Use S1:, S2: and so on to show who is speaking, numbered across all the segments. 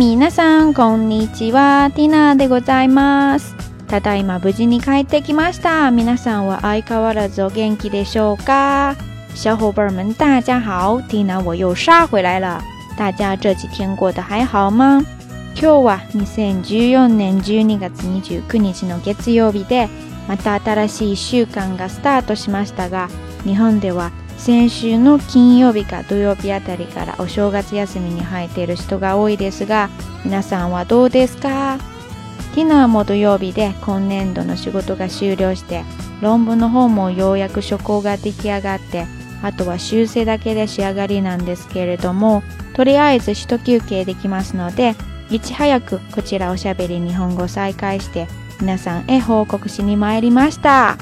S1: 皆さん、こんにちは。ティナでございます。ただいま無事に帰ってきました。皆さんは相変わらずお元気でしょうか小伙伴们大家好。ティナ我又杀回来了。大家这几天过得还好吗今日は2014年12月29日の月曜日で、また新しい1週間がスタートしましたが、日本では先週の金曜日か土曜日あたりからお正月休みに入っている人が多いですが皆さんはどうですか昨日も土曜日で今年度の仕事が終了して論文の方もようやく書稿が出来上がってあとは修正だけで仕上がりなんですけれどもとりあえず一休憩できますのでいち早くこちらおしゃべり日本語再開して皆さんへ報告しに参りました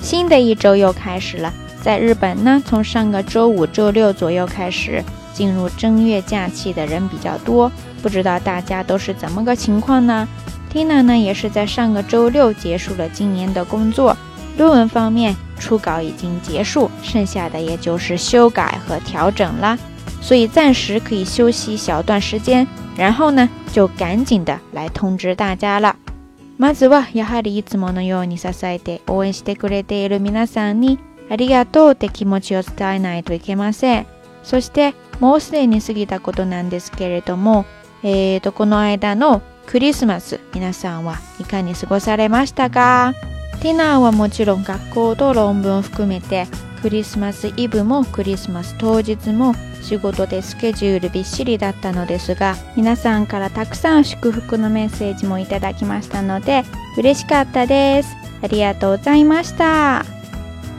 S1: 新的一周又开始了。在日本呢，从上个周五、周六左右开始进入正月假期的人比较多，不知道大家都是怎么个情况呢？Tina 呢，也是在上个周六结束了今年的工作，论文方面初稿已经结束，剩下的也就是修改和调整啦，所以暂时可以休息小段时间，然后呢就赶紧的来通知大家了。まずはやはりいつものように支えて応援してくれている皆さんに。ありがとうって気持ちを伝えないといけません。そしてもうすでに過ぎたことなんですけれども、えーと、この間のクリスマス、皆さんはいかに過ごされましたかティナーはもちろん学校と論文を含めてクリスマスイブもクリスマス当日も仕事でスケジュールびっしりだったのですが皆さんからたくさん祝福のメッセージもいただきましたので嬉しかったですありがとうございました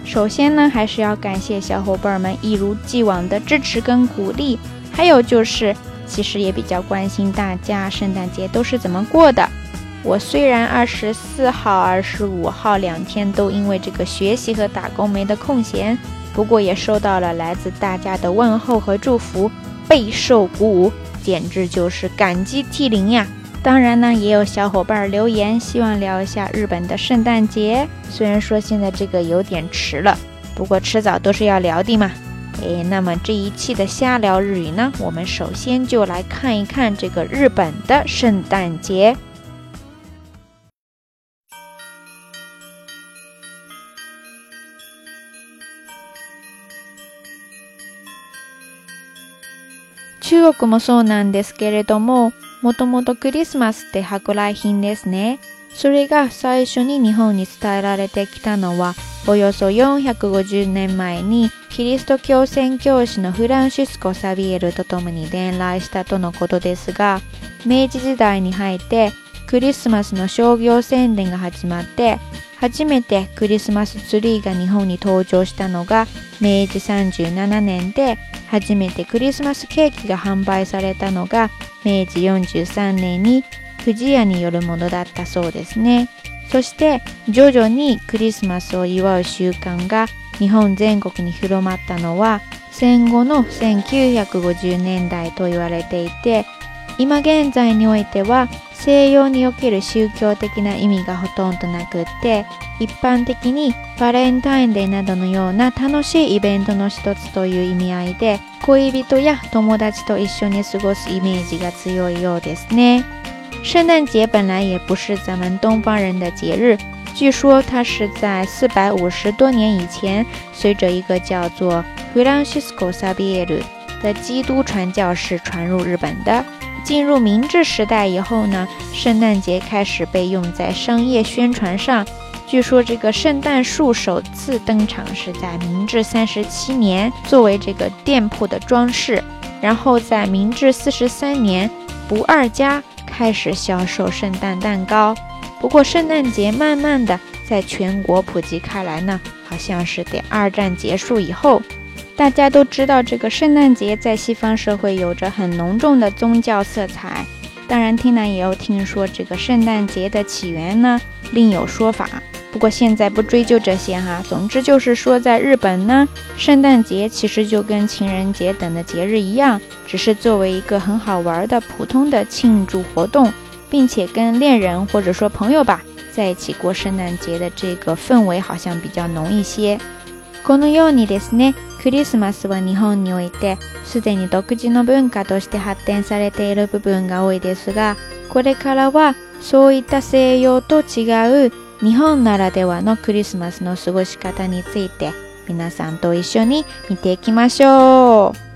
S1: 首先呢，还是要感谢小伙伴们一如既往的支持跟鼓励，还有就是其实也比较关心大家圣诞节都是怎么过的。我虽然二十四号、二十五号两天都因为这个学习和打工没得空闲，不过也收到了来自大家的问候和祝福，备受鼓舞，简直就是感激涕零呀！当然呢，也有小伙伴留言，希望聊一下日本的圣诞节。虽然说现在这个有点迟了，不过迟早都是要聊的嘛。诶，那么这一期的瞎聊日语呢，我们首先就来看一看这个日本的圣诞节。中国もそうなんですけれども。もともとクリスマスって舶来品ですね。それが最初に日本に伝えられてきたのはおよそ450年前にキリスト教宣教師のフランシスコ・サビエルと共に伝来したとのことですが明治時代に入ってクリスマスの商業宣伝が始まって初めてクリスマスツリーが日本に登場したのが明治37年で初めてクリスマスケーキが販売されたのが明治43年に不二家によるものだったそうですねそして徐々にクリスマスを祝う習慣が日本全国に広まったのは戦後の1950年代と言われていて今現在においては西洋における宗教的な意味がほとんどなくって一般的に、バレンタインデーなどのような楽しいイベントの一つという意味合いで、恋人や友達と一緒に過ごすイメージが強いようですね。圣诞节本来也不是咱们东方人的节日，据说它是在百五十多年以前，随着一个叫做弗朗西斯科·萨比耶鲁的基督传教士传入日本的。进入明治时代以后呢，圣诞节开始被用在商业宣传上。据说这个圣诞树首次登场是在明治三十七年，作为这个店铺的装饰。然后在明治四十三年，不二家开始销售圣诞蛋糕。不过圣诞节慢慢的在全国普及开来呢，好像是得二战结束以后。大家都知道这个圣诞节在西方社会有着很浓重的宗教色彩，当然听来也有听说这个圣诞节的起源呢，另有说法。不过现在不追究这些哈，总之就是说，在日本呢，圣诞节其实就跟情人节等的节日一样，只是作为一个很好玩的普通的庆祝活动，并且跟恋人或者说朋友吧在一起过圣诞节的这个氛围好像比较浓一些。このようにですね、クリスマスは日本においてすでに独自の文化として発展されている部分が多いですが、これからはそういった西洋と違う。日本ならではのクリスマスの過ごし方について皆さんと一緒に見ていきましょう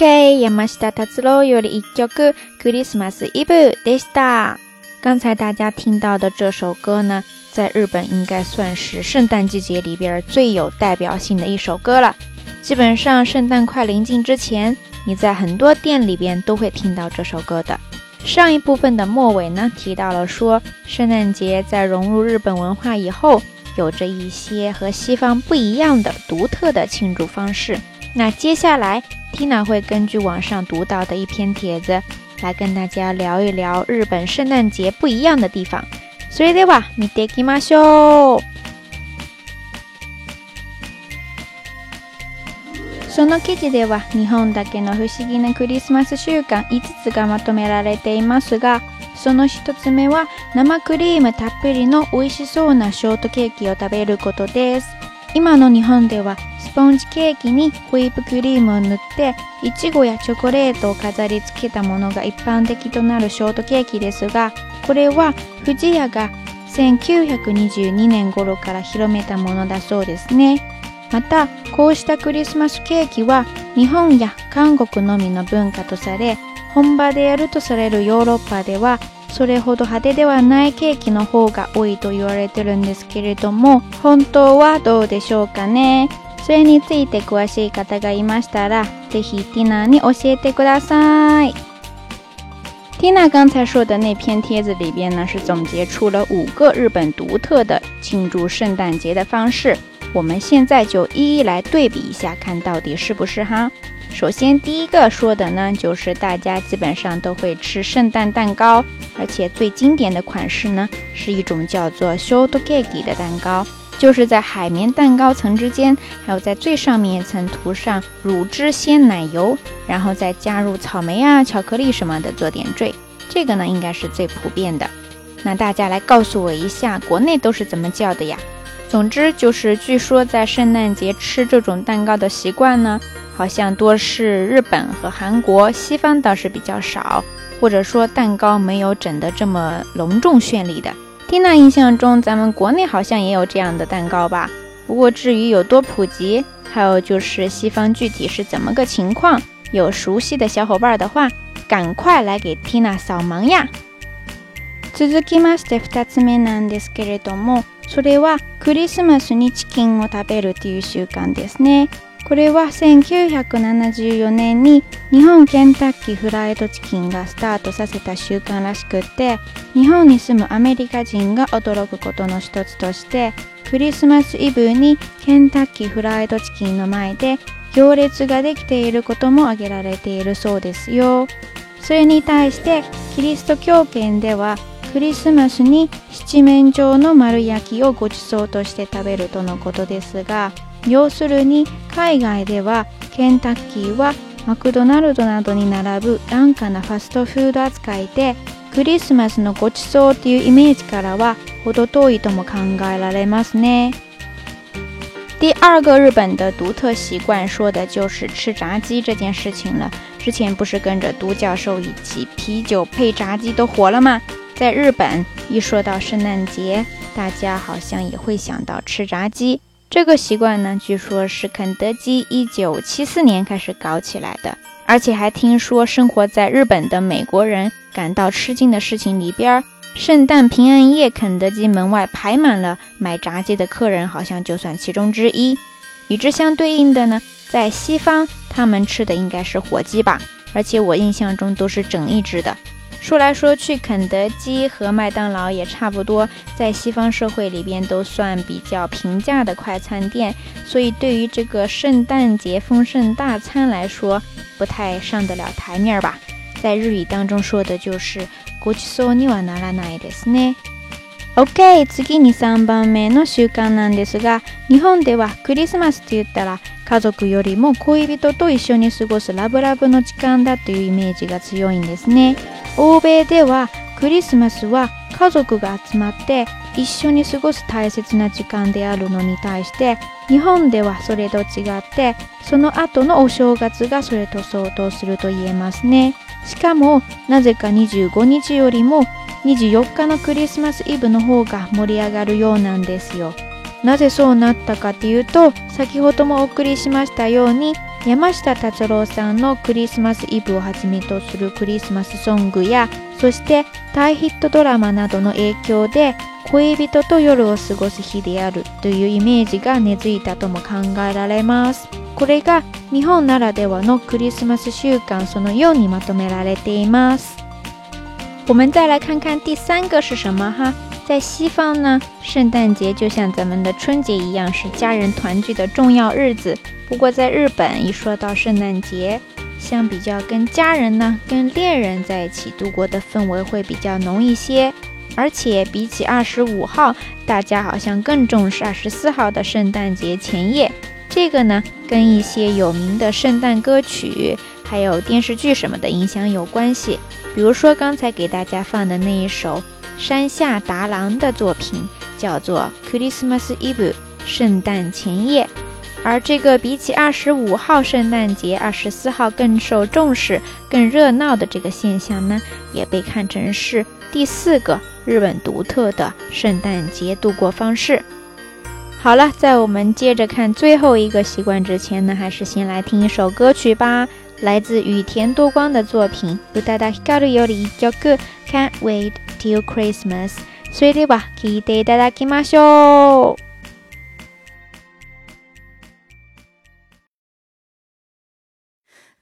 S1: OK，Christmas 刚才大家听到的这首歌呢，在日本应该算是圣诞季节里边最有代表性的一首歌了。基本上，圣诞快临近之前，你在很多店里边都会听到这首歌的。上一部分的末尾呢，提到了说，圣诞节在融入日本文化以后，有着一些和西方不一样的独特的庆祝方式。那接下来，Tina 会根据网上读到的一篇帖子，来跟大家聊一聊日本圣诞节不一样的地方。それでは見ていきましょう。その記事では日本だけの不思議なクリスマス習慣5つがまとめられていますがその1つ目は生クリームたっぷりの美味しそうなショートケーキを食べることです今の日本ではスポンジケーキにホイップクリームを塗っていちごやチョコレートを飾り付けたものが一般的となるショートケーキですがこれは藤屋が1922年頃から広めたものだそうですねまたこうしたクリスマスケーキは日本や韓国のみの文化とされ本場でやるとされるヨーロッパではそれほど派手ではないケーキの方が多いと言われてるんですけれども本当はどうでしょうかねそれについて詳しい方がいましたら是非ティナに教えてください缇娜刚才说的那篇帖子里边呢，是总结出了五个日本独特的庆祝圣诞节的方式。我们现在就一一来对比一下，看到底是不是哈。首先第一个说的呢，就是大家基本上都会吃圣诞蛋糕，而且最经典的款式呢，是一种叫做 Shortcake 的蛋糕，就是在海绵蛋糕层之间，还有在最上面一层涂上乳汁鲜奶油，然后再加入草莓啊、巧克力什么的做点缀。这个呢应该是最普遍的。那大家来告诉我一下，国内都是怎么叫的呀？总之就是，据说在圣诞节吃这种蛋糕的习惯呢，好像多是日本和韩国，西方倒是比较少，或者说蛋糕没有整的这么隆重绚丽的。Tina 印象中，咱们国内好像也有这样的蛋糕吧？不过至于有多普及，还有就是西方具体是怎么个情况，有熟悉的小伙伴的话，赶快来给 Tina 扫盲呀！続きまして二つ目なんですけれども。それはクリスマスにチキンを食べるという習慣ですね。これは1974年に日本ケンタッキーフライドチキンがスタートさせた習慣らしくって日本に住むアメリカ人が驚くことの一つとしてクリスマスイブにケンタッキーフライドチキンの前で行列ができていることも挙げられているそうですよ。それに対してキリスト教圏ではクリスマスに七面鳥の丸焼きをご馳走として食べるとのことですが要するに海外ではケンタッキーはマクドナルドなどに並ぶ安価なファストフード扱いでクリスマスのごちそうっていうイメージからは程遠いとも考えられますね。第二个日本的独特习惯说的就是吃炸鸡这件事情了。之前不是跟着独角兽一起啤酒配炸鸡都火了吗？在日本，一说到圣诞节，大家好像也会想到吃炸鸡。这个习惯呢，据说是肯德基一九七四年开始搞起来的。而且还听说，生活在日本的美国人感到吃惊的事情里边儿，圣诞平安夜肯德基门外排满了买炸鸡的客人，好像就算其中之一。与之相对应的呢，在西方，他们吃的应该是火鸡吧，而且我印象中都是整一只的。说来说去，肯德基和麦当劳也差不多，在西方社会里边都算比较平价的快餐店，所以对于这个圣诞节丰盛大餐来说，不太上得了台面吧。在日语当中说的就是“国際的にはならないですね”。OK，次に三番目の習慣なんですが、日本ではクリスマスと言ったら家族よりも恋人と一緒に過ごすラブラブの習慣だというイメージが強いんですね。欧米ではクリスマスは家族が集まって一緒に過ごす大切な時間であるのに対して日本ではそれと違ってその後のお正月がそれと相当すると言えますねしかもなぜか25日よりも24日のクリスマスイブの方が盛り上がるようなんですよなぜそうなったかっていうと先ほどもお送りしましたように山下達郎さんのクリスマスイブをはじめとするクリスマスソングやそして大ヒットドラマなどの影響で恋人と夜を過ごす日であるというイメージが根付いたとも考えられますこれが日本ならではのクリスマス習慣そのようにまとめられています我们再来看看第三个是什么哈在西方呢，圣诞节就像咱们的春节一样，是家人团聚的重要日子。不过在日本，一说到圣诞节，相比较跟家人呢、跟恋人在一起度过的氛围会比较浓一些。而且比起二十五号，大家好像更重视二十四号的圣诞节前夜。这个呢，跟一些有名的圣诞歌曲还有电视剧什么的影响有关系。比如说刚才给大家放的那一首。山下达郎的作品叫做《Christmas Eve》，圣诞前夜。而这个比起二十五号圣诞节、二十四号更受重视、更热闹的这个现象呢，也被看成是第四个日本独特的圣诞节度过方式。好了，在我们接着看最后一个习惯之前呢，还是先来听一首歌曲吧，来自羽田多光的作品《u d a d h i k a r Yori u Can't Wait》。Till Christmas それでは聴いていただきましょう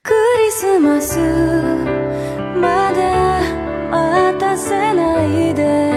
S2: クリスマスまで待たせないで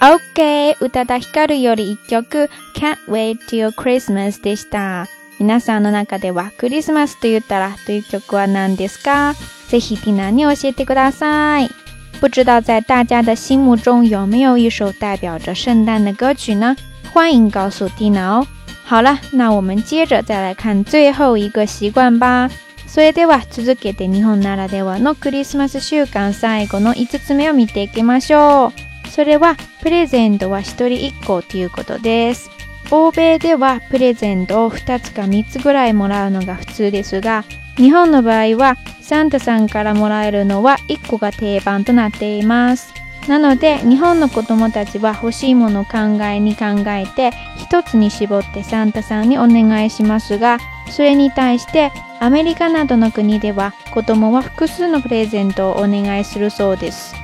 S1: OK! 宇多田ヒカルより一曲 Can't Wait Till Christmas でした。皆さんの中ではクリスマスと言ったらという曲は何ですかぜひティナに教えてください。不知道在大家的心目中有没有一首代表着圣诞的歌曲呢？欢迎告诉テ蒂娜哦。好了，那我们接着再来看最后一个习惯吧。それでは続けて日本ならではのクリスマス習慣最後の5つ目を見ていきましょう。それはプレゼントは1人1個ということです。欧米ではプレゼントを2つか3つぐらいもらうのが普通ですが、日本の場合はサンタさんからもらえるのは1個が定番となっています。なので日本の子供たちは欲しいものを考えに考えて1つに絞ってサンタさんにお願いしますがそれに対してアメリカなどの国では子供は複数のプレゼントをお願いするそうです。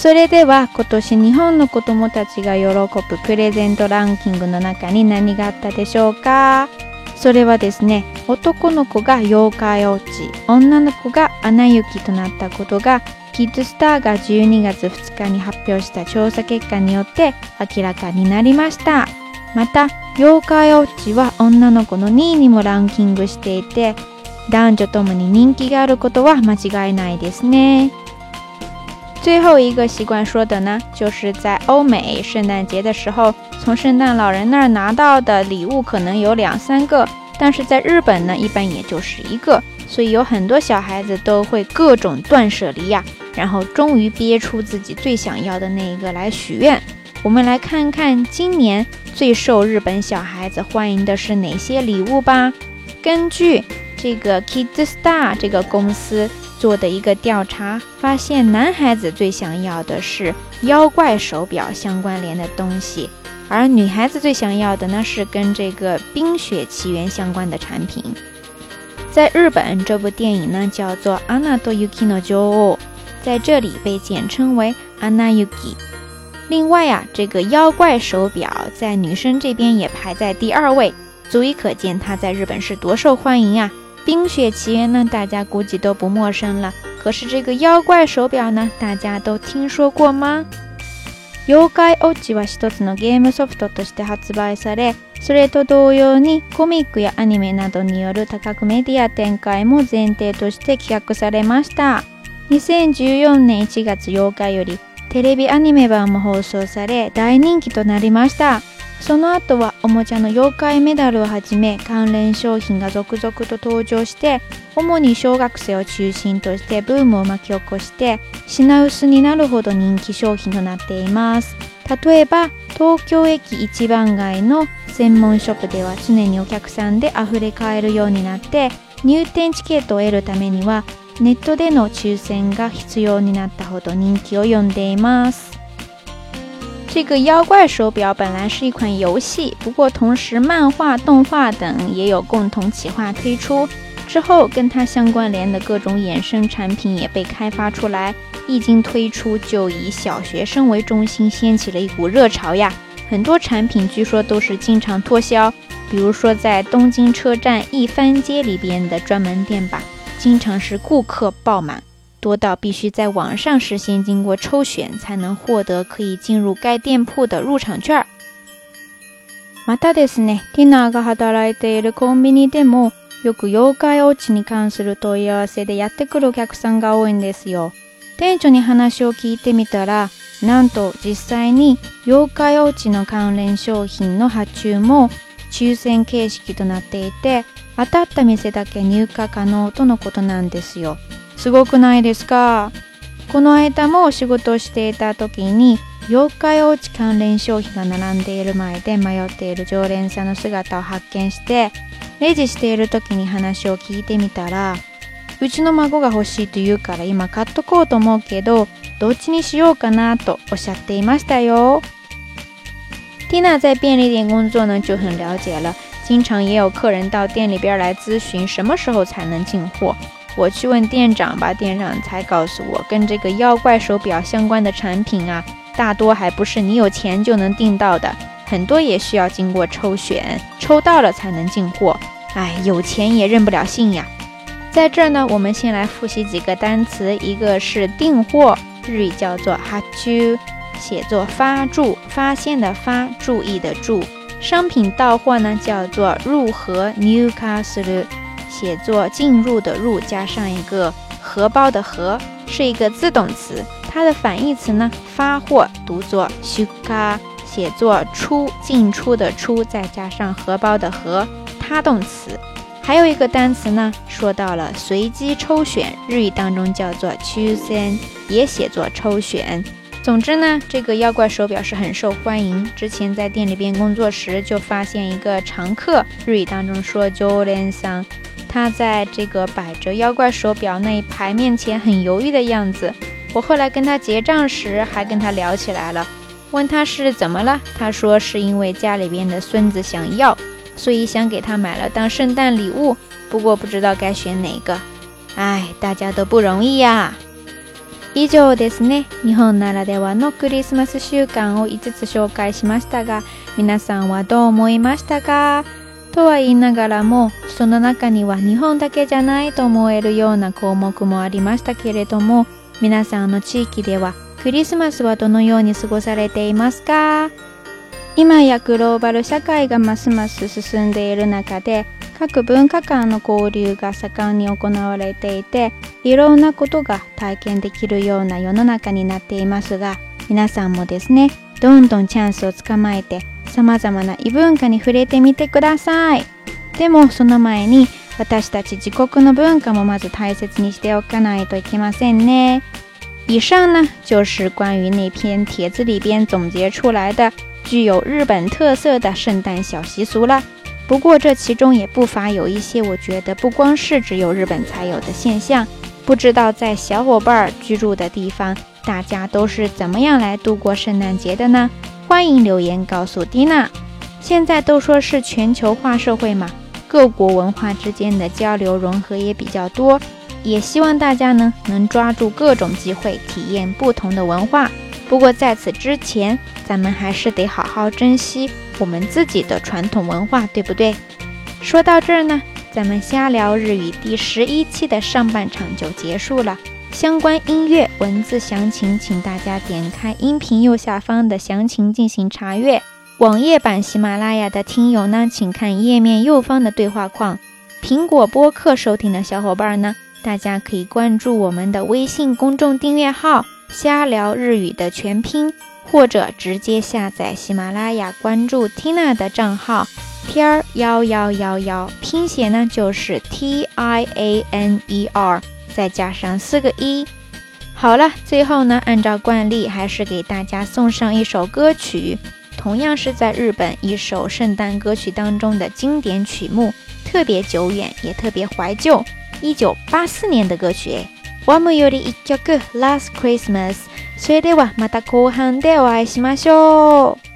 S1: それでは今年日本の子どもたちが喜ぶプレゼントランキングの中に何があったでしょうかそれはですね男の子が妖怪落ち女の子がアナ雪となったことがキッズスターが12月2日に発表した調査結果によって明らかになりましたまた妖怪落ちは女の子の2位にもランキングしていて男女ともに人気があることは間違いないですね最后一个习惯说的呢，就是在欧美圣诞节的时候，从圣诞老人那儿拿到的礼物可能有两三个，但是在日本呢，一般也就是一个，所以有很多小孩子都会各种断舍离呀，然后终于憋出自己最想要的那一个来许愿。我们来看看今年最受日本小孩子欢迎的是哪些礼物吧。根据这个 Kids Star 这个公司。做的一个调查发现，男孩子最想要的是妖怪手表相关联的东西，而女孩子最想要的呢是跟这个《冰雪奇缘》相关的产品。在日本，这部电影呢叫做《Anna to ナドユキノ o j o 在这里被简称为《Anna Yuki。另外呀，这个妖怪手表在女生这边也排在第二位，足以可见它在日本是多受欢迎啊。冰雪奇缘》呢，大家估计都不陌生了。可是这个妖怪手表呢，大家都听说过吗？妖怪ウォッチは一つのゲームソフトとして発売され、それと同様にコミックやアニメなどによる多角メディア展開も前提として企画されました。2014年1月8日よりテレビアニメ版も放送され大人気となりました。その後はおもちゃの妖怪メダルをはじめ関連商品が続々と登場して主に小学生を中心としてブームを巻き起こして品薄になるほど人気商品となっています例えば東京駅一番街の専門ショップでは常にお客さんで溢れかえるようになって入店チケットを得るためにはネットでの抽選が必要になったほど人気を呼んでいます这个妖怪手表本来是一款游戏，不过同时漫画、动画等也有共同企划推出。之后跟它相关联的各种衍生产品也被开发出来，一经推出就以小学生为中心掀起了一股热潮呀！很多产品据说都是经常脱销，比如说在东京车站一番街里边的专门店吧，经常是顾客爆满。多到必须在网上事先经过抽选才能获得可以进入该店铺的入场券。またですね、ティナーが働いているコンビニでも、よく妖怪落ちに関する問い合わせでやってくるお客さんが多いんですよ。店長に話を聞いてみたら、なんと実際に妖怪落ちの関連商品の発注も抽選形式となっていて、当たった店だけ入荷可能とのことなんですよ。すごくないですかこの間も仕事をしていた時に妖怪おうち関連商品が並んでいる前で迷っている常連さんの姿を発見してレジしている時に話を聞いてみたらうちの孫が欲しいと言うから今買っとこうと思うけどどっちにしようかなとおっしゃっていましたよ。Tina 在便利店工作呢就很了解了，经常也有客人到店里边来咨询什么时候才能进货。我去问店长吧，店长才告诉我，跟这个妖怪手表相关的产品啊，大多还不是你有钱就能订到的，很多也需要经过抽选，抽到了才能进货。哎，有钱也认不了信呀。在这儿呢，我们先来复习几个单词，一个是订货，日语叫做哈啾，写作发注发现的发，注意的注。商品到货呢，叫做入荷，newcastle。写作进入的入，加上一个荷包的荷，是一个自动词。它的反义词呢，发货读作 s h u k a 写作出进出的出，再加上荷包的荷，它动词。还有一个单词呢，说到了随机抽选，日语当中叫做 chosen，o 也写作抽选。总之呢，这个妖怪手表是很受欢迎。之前在店里边工作时，就发现一个常客，日语当中说 jolans。他在这个百折妖怪手表那一排面前很犹豫的样子。我后来跟他结账时还跟他聊起来了，问他是怎么了。他说是因为家里边的孙子想要，所以想给他买了当圣诞礼物。不过不知道该选哪个。哎，大家都不容易啊。以上ですね。日本ならではのクリスマス習慣を5つ紹介しましたが、皆さんはどう思いましたか？とは言いながらもその中には日本だけじゃないと思えるような項目もありましたけれども皆さんの地域ではクリスマスはどのように過ごされていますか今やグローバル社会がますます進んでいる中で各文化間の交流が盛んに行われていていろんなことが体験できるような世の中になっていますが皆さんもですねどんどんチャンスをつかまえて様々な異文化に触れてみてくださいでもその前に私たち自国の文化もまず大切にしておかないといけませんね以上呢就是关于那篇帖子里边总结出来的具有日本特色的圣诞小习俗了。不过这其中也不乏有一些我觉得不光是只有日本才有的现象，不知道在小伙伴居住的地方大家都是怎么样来度过圣诞节的呢？欢迎留言告诉蒂娜。现在都说是全球化社会嘛，各国文化之间的交流融合也比较多，也希望大家呢能抓住各种机会体验不同的文化。不过在此之前，咱们还是得好好珍惜我们自己的传统文化，对不对？说到这儿呢，咱们瞎聊日语第十一期的上半场就结束了。相关音乐文字详情，请大家点开音频右下方的详情进行查阅。网页版喜马拉雅的听友呢，请看页面右方的对话框。苹果播客收听的小伙伴呢，大家可以关注我们的微信公众订阅号“瞎聊日语”的全拼，或者直接下载喜马拉雅关注 Tina 的账号“天 r 幺幺幺幺”，拼写呢就是 T I A N E R。再加上四个一，好了，最后呢，按照惯例还是给大家送上一首歌曲，同样是在日本一首圣诞歌曲当中的经典曲目，特别久远，也特别怀旧，一九八四年的歌曲，诶，One m o r Yori Ikyu Last Christmas，それではまた後半でお会いしましょう。